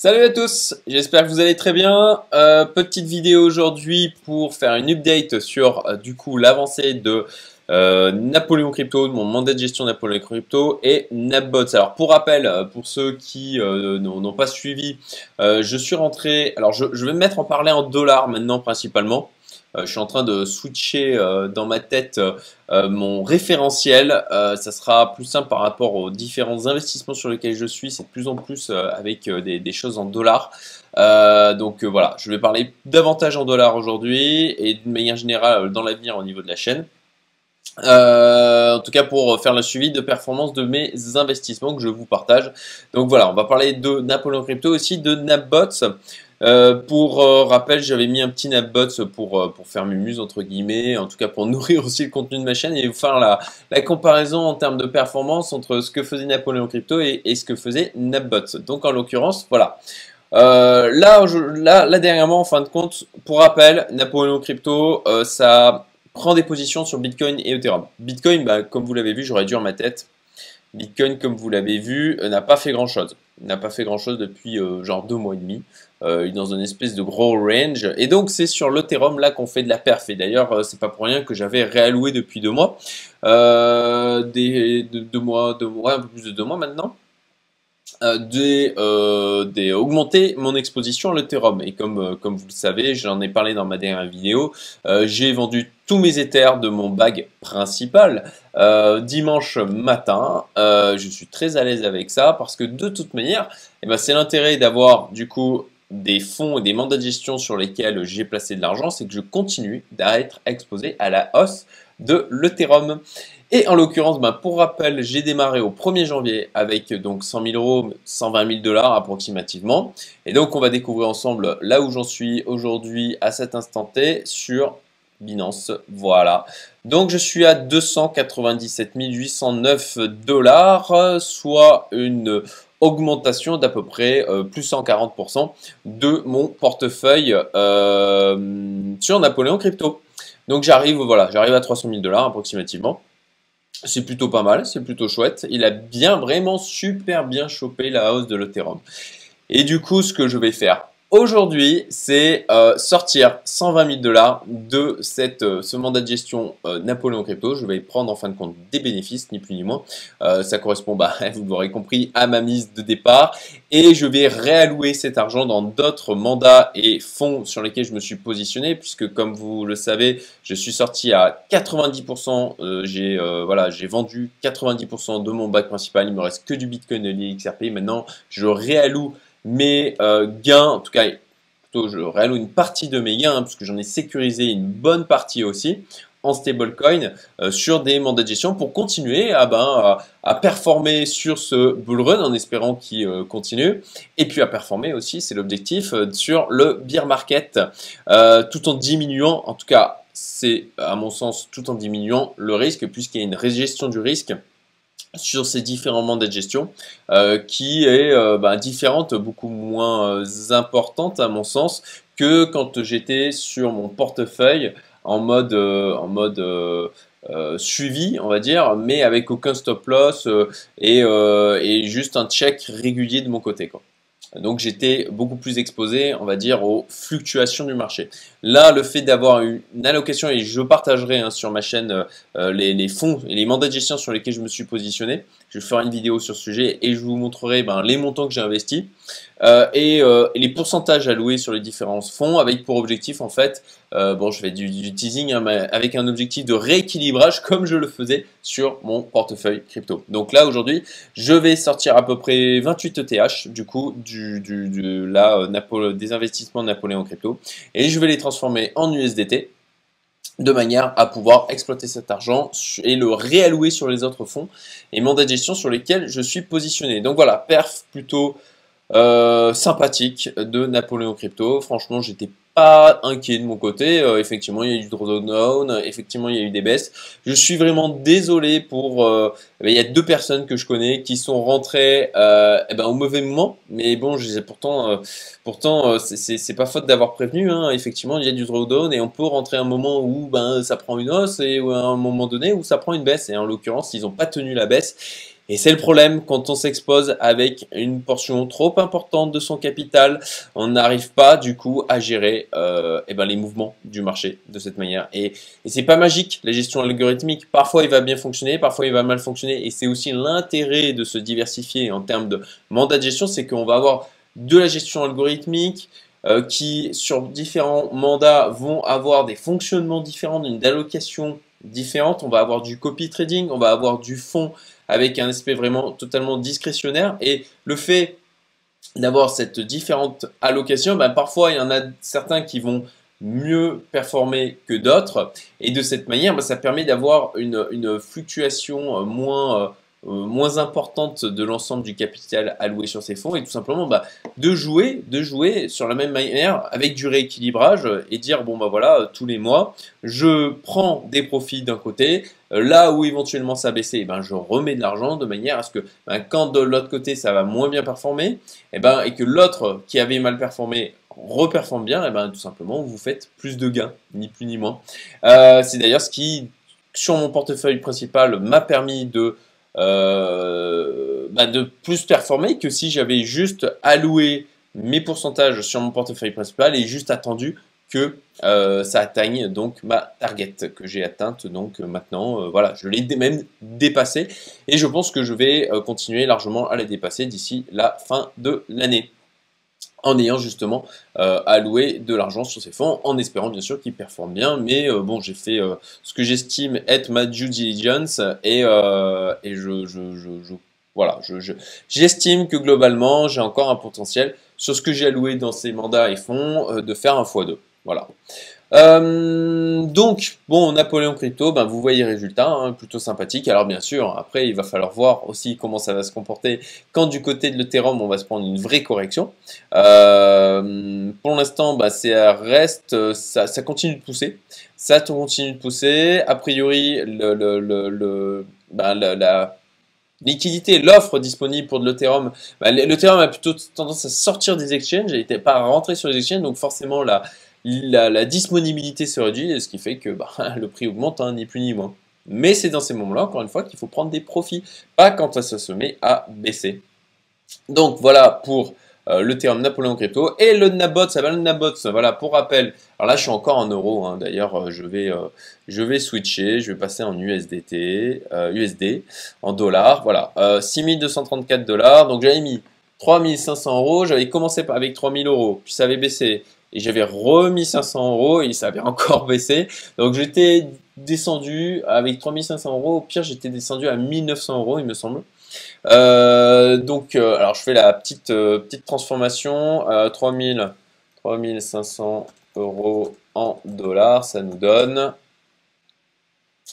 Salut à tous, j'espère que vous allez très bien. Euh, petite vidéo aujourd'hui pour faire une update sur euh, du coup l'avancée de euh, Napoléon Crypto, mon mandat de gestion Napoléon Crypto et Napbots. Alors pour rappel, pour ceux qui n'ont pas suivi, je suis rentré, alors je, je, vais me mettre en parler en dollars maintenant principalement. Euh, je suis en train de switcher euh, dans ma tête euh, mon référentiel. ça sera plus simple par rapport aux différents investissements sur lesquels je suis. C'est de plus en plus avec des, choses en dollars. donc voilà, je vais parler davantage en dollars aujourd'hui et d'une manière générale dans l'avenir au niveau de la chaîne. en tout cas pour faire le suivi de performance de mes investissements que je vous partage. Donc voilà, on va parler de Napoléon Crypto aussi, de Napbots. Euh, pour euh, rappel, j'avais mis un petit Napbots pour, euh, pour faire entre guillemets, en tout cas pour nourrir aussi le contenu de ma chaîne et vous faire la, comparaison en termes de performance entre ce que faisait Napoléon Crypto et, ce que faisait Napbots. Donc en l'occurrence, voilà. là, là, dernièrement, en fin de compte, pour rappel, Napoléon Crypto, ça prend des positions sur Bitcoin et Ethereum. Bitcoin, bah, comme vous l'avez vu, j'aurais dû en ma tête. Bitcoin, comme vous l'avez vu, n'a pas fait grand-chose. N'a pas fait grand-chose depuis genre deux mois et demi. Euh, dans une espèce de gros range. Et donc c'est sur l'Ethereum là qu'on fait de la perf. Et d'ailleurs euh, c'est pas pour rien que j'avais réalloué depuis deux mois, euh, des deux mois, deux mois, un peu plus de deux mois maintenant. Euh, des, euh, mon exposition à l'Ethereum. Et comme, comme vous le savez, j'en ai parlé dans ma dernière vidéo, j'ai vendu tous mes Ethers de mon bag principal dimanche matin. je suis très à l'aise avec ça parce que de toute manière, eh ben, c'est l'intérêt d'avoir du coup des fonds et des mandats de gestion sur lesquels j'ai placé de l'argent, c'est que je continue d'être exposé à la hausse de l'Ethereum. Et en l'occurrence, ben, pour rappel, j'ai démarré au 1er janvier avec donc 100 000 euros, 120 000 dollars approximativement. Et donc, on va découvrir ensemble là où j'en suis aujourd'hui à cet instant T sur Binance. Voilà. Donc, je suis à 297 809 dollars, soit une augmentation d'à peu près euh, plus 140% de mon portefeuille euh, sur Napoléon Crypto. Donc j'arrive voilà, j'arrive à 300 000 dollars approximativement. C'est plutôt pas mal, c'est plutôt chouette. Il a bien, vraiment super bien chopé la hausse de l'Ethereum. Et du coup, ce que je vais faire Aujourd'hui, c'est euh, sortir 120 000 dollars de cette, euh, ce mandat de gestion euh, Napoléon Crypto. Je vais prendre en fin de compte des bénéfices, ni plus ni moins. ça correspond, bah, vous l'aurez compris, à ma mise de départ. Et je vais réallouer cet argent dans d'autres mandats et fonds sur lesquels je me suis positionné, puisque comme vous le savez, je suis sorti à 90%. j'ai voilà, j'ai vendu 90% de mon bac principal. Il me reste que du Bitcoin et de l'XRP. Maintenant, je réalloue mes euh, gains, en tout cas, plutôt je réalloue une partie de mes gains, hein, puisque j'en ai sécurisé une bonne partie aussi en stablecoin euh, sur des mandats de gestion pour continuer à, ben, à, performer sur ce bull run en espérant qu'il euh, continue. Et puis à performer aussi, c'est l'objectif, sur le bear market. Tout en diminuant, en tout cas c'est à mon sens tout en diminuant le risque puisqu'il y a une gestion du risque sur ces différents mandats de gestion euh, qui est euh, bah, différente, beaucoup moins euh, importante à mon sens que quand j'étais sur mon portefeuille en mode, en mode suivi, on va dire, mais avec aucun stop loss et, et, juste un check régulier de mon côté. Quoi. Donc j'étais beaucoup plus exposé, on va dire, aux fluctuations du marché. Là, le fait d'avoir une allocation, et je partagerai hein, sur ma chaîne euh, les, fonds et les mandats de gestion sur lesquels je me suis positionné, je ferai une vidéo sur ce sujet et je vous montrerai ben, les montants que j'ai investis euh, euh, et, les pourcentages alloués sur les différents fonds avec pour objectif en fait, bon je fais du, teasing hein, avec un objectif de rééquilibrage comme je le faisais sur mon portefeuille crypto. Donc là aujourd'hui, je vais sortir à peu près 28 ETH du coup du, du, là, des investissements Napoléon crypto et je vais les transformer en USDT de manière à pouvoir exploiter cet argent et le réallouer sur les autres fonds et mandats de gestion sur lesquels je suis positionné. Donc voilà, perf plutôt euh, sympathique de Napoléon Crypto. Franchement, j'étais pas inquiet de mon côté. Euh, effectivement, il y a eu du drawdown, effectivement, il y a eu des baisses. Je suis vraiment désolé pour... Euh, il y a deux personnes que je connais qui sont rentrées euh, eh ben, au mauvais moment. Mais bon, je disais pourtant, pourtant c'est pas faute d'avoir prévenu. Hein. Effectivement, il y a du drawdown et on peut rentrer à un moment où ben, ça prend une hausse et à un moment donné où ça prend une baisse. Et en l'occurrence, ils n'ont pas tenu la baisse. Et c'est le problème quand on s'expose avec une portion trop importante de son capital, on n'arrive pas du coup à gérer euh, eh ben, les mouvements du marché de cette manière. Et, et c'est pas magique la gestion algorithmique. Parfois il va bien fonctionner, parfois il va mal fonctionner. Et c'est aussi l'intérêt de se diversifier en termes de mandat de gestion, c'est qu'on va avoir de la gestion algorithmique, euh, qui sur différents mandats vont avoir des fonctionnements différents, une allocation différente. On va avoir du copy trading, on va avoir du fonds avec un aspect vraiment totalement discrétionnaire. Et le fait d'avoir cette différente allocation, ben parfois il y en a certains qui vont mieux performer que d'autres. Et de cette manière, ben ça permet d'avoir une, une, fluctuation euh, moins euh, moins importante de l'ensemble du capital alloué sur ces fonds et tout simplement bah, de jouer de jouer sur la même manière avec du rééquilibrage et dire bon bah voilà tous les mois je prends des profits d'un côté euh, là où éventuellement ça a baissé, eh ben, je remets de l'argent de manière à ce que ben, quand de l'autre côté ça va moins bien performer et, eh ben, et que l'autre qui avait mal performé reperforme bien, et ben, tout simplement vous faites plus de gains, ni plus ni moins. Euh, c'est d'ailleurs ce qui, sur mon portefeuille principal, m'a permis de euh, bah, de plus performer que si j'avais juste alloué mes pourcentages sur mon portefeuille principal et juste attendu que euh, ça atteigne donc ma target que j'ai atteinte. Donc maintenant euh, voilà je l'ai même dépassé et je pense que je vais continuer largement à la dépasser d'ici la fin de l'année en ayant justement euh, alloué de l'argent sur ces fonds, en espérant bien sûr qu'ils performent bien. Mais euh, bon, j'ai fait euh, ce que j'estime être ma due diligence et, et je, je, je, voilà, j'estime que globalement, j'ai encore un potentiel sur ce que j'ai alloué dans ces mandats et fonds de faire un x2. Voilà. Euh, donc, bon, Napoléon Crypto, ben, vous voyez les résultats, hein, plutôt sympathique. Alors bien sûr, après, il va falloir voir aussi comment ça va se comporter quand du côté de l'Ethereum, on va se prendre une vraie correction. Euh, pour l'instant, bah, ça reste, ça, continue de pousser. Ça continue de pousser. A priori, ben, la, liquidité, l'offre disponible pour de l'Ethereum, bah, l'Ethereum a plutôt tendance à sortir des exchanges, il n'était pas à rentrer sur les exchanges, donc forcément la, la, disponibilité se réduit, ce qui fait que bah, le prix augmente, hein, ni plus ni moins. Mais c'est dans ces moments-là, encore une fois, qu'il faut prendre des profits, pas quand ça se met à baisser. Donc voilà pour euh, le terme Napoléon Crypto. Et le Nabot, ça va le Nabot, voilà, pour rappel. Alors là, je suis encore en euros, hein. d'ailleurs, euh, je, vais, euh, je vais switcher, je vais passer en USDT, USD, en dollars, voilà, 6234 dollars, donc j'avais mis 3500 euros, j'avais commencé avec 3000 euros, puis ça avait baissé, et j'avais remis 500 euros et ça avait encore baissé. Donc j'étais descendu avec 3500 euros. Au pire, j'étais descendu à 1900 euros, il me semble. Euh, donc, euh, alors je fais la petite, euh, petite transformation. 3000, 3500 euros en dollars, ça nous donne.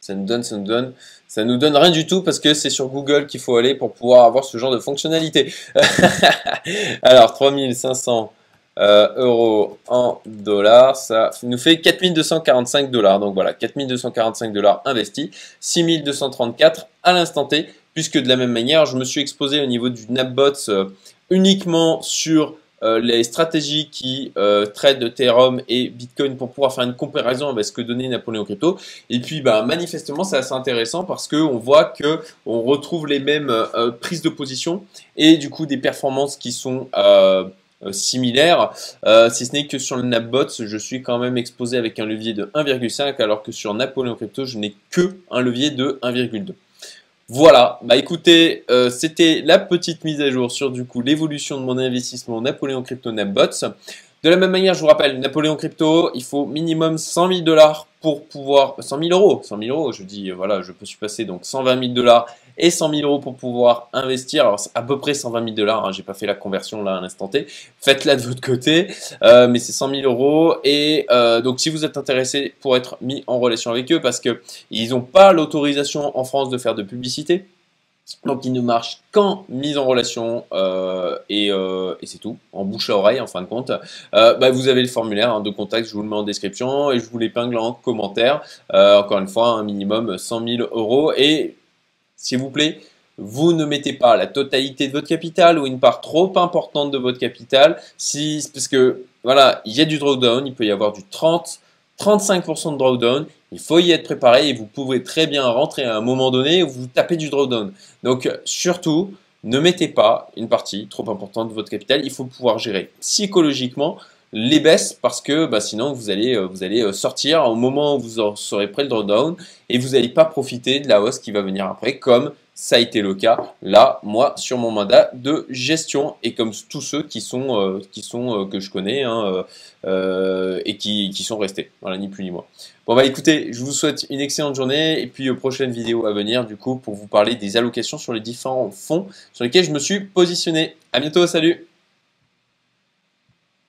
Ça nous donne, ça nous donne, ça nous donne rien du tout parce que c'est sur Google qu'il faut aller pour pouvoir avoir ce genre de fonctionnalité. alors 3500 euh, euros en dollars, ça nous fait 4245 dollars. Donc voilà, 4245 dollars investis, 6234 à l'instant T, puisque de la même manière, je me suis exposé au niveau du NapBots euh, uniquement sur euh, les stratégies qui euh, traitent Ethereum et Bitcoin pour pouvoir faire une comparaison avec ce que donnait Napoléon Crypto. Et puis, bah, manifestement, c'est assez intéressant parce qu'on voit que on retrouve les mêmes prises de position et du coup des performances qui sont euh, similaire, euh, si ce n'est que sur le NapBots, je suis quand même exposé avec un levier de 1,5, alors que sur Napoléon Crypto, je n'ai que un levier de 1,2. Voilà, bah écoutez, euh, c'était la petite mise à jour sur du coup l'évolution de mon investissement Napoléon Crypto NapBots. De la même manière, je vous rappelle, Napoléon Crypto, il faut minimum 100 000 dollars pour pouvoir... 100 000 euros, 100 000 euros, je dis, voilà, je peux passer donc 120 000 dollars et 100 000 euros pour pouvoir investir. Alors, c'est à peu près 120 000 dollars, hein, j'ai pas fait la conversion là à l'instant T. Faites-la de votre côté, euh, mais c'est 100 000 euros. Et euh, donc, si vous êtes intéressé pour être mis en relation avec eux, parce qu'ils n'ont pas l'autorisation en France de faire de publicité, donc il ne marche qu'en mise en relation euh, et, c'est tout, en bouche à oreille en fin de compte. Bah, vous avez le formulaire hein, de contact, je vous le mets en description et je vous l'épingle en commentaire. encore une fois, un minimum 100 000 euros et s'il vous plaît, vous ne mettez pas la totalité de votre capital ou une part trop importante de votre capital, si, parce que voilà, il y a du drawdown, il peut y avoir du 30, 35% de drawdown, Il faut y être préparé et vous pouvez très bien rentrer à un moment donné où vous tapez du drawdown. Donc surtout, ne mettez pas une partie trop importante de votre capital. Il faut pouvoir gérer psychologiquement les baisses parce que bah, sinon vous allez, euh, vous allez euh, sortir au moment où vous serez prêt le drawdown et vous n'allez pas profiter de la hausse qui va venir après comme ça a été le cas là, moi, sur mon mandat de gestion et comme tous ceux qui sont, euh, qui sont que je connais hein, et qui, qui, sont restés. Voilà, ni plus ni moins. Bon bah écoutez, je vous souhaite une excellente journée et puis prochaine vidéo à venir du coup pour vous parler des allocations sur les différents fonds sur lesquels je me suis positionné. À bientôt, salut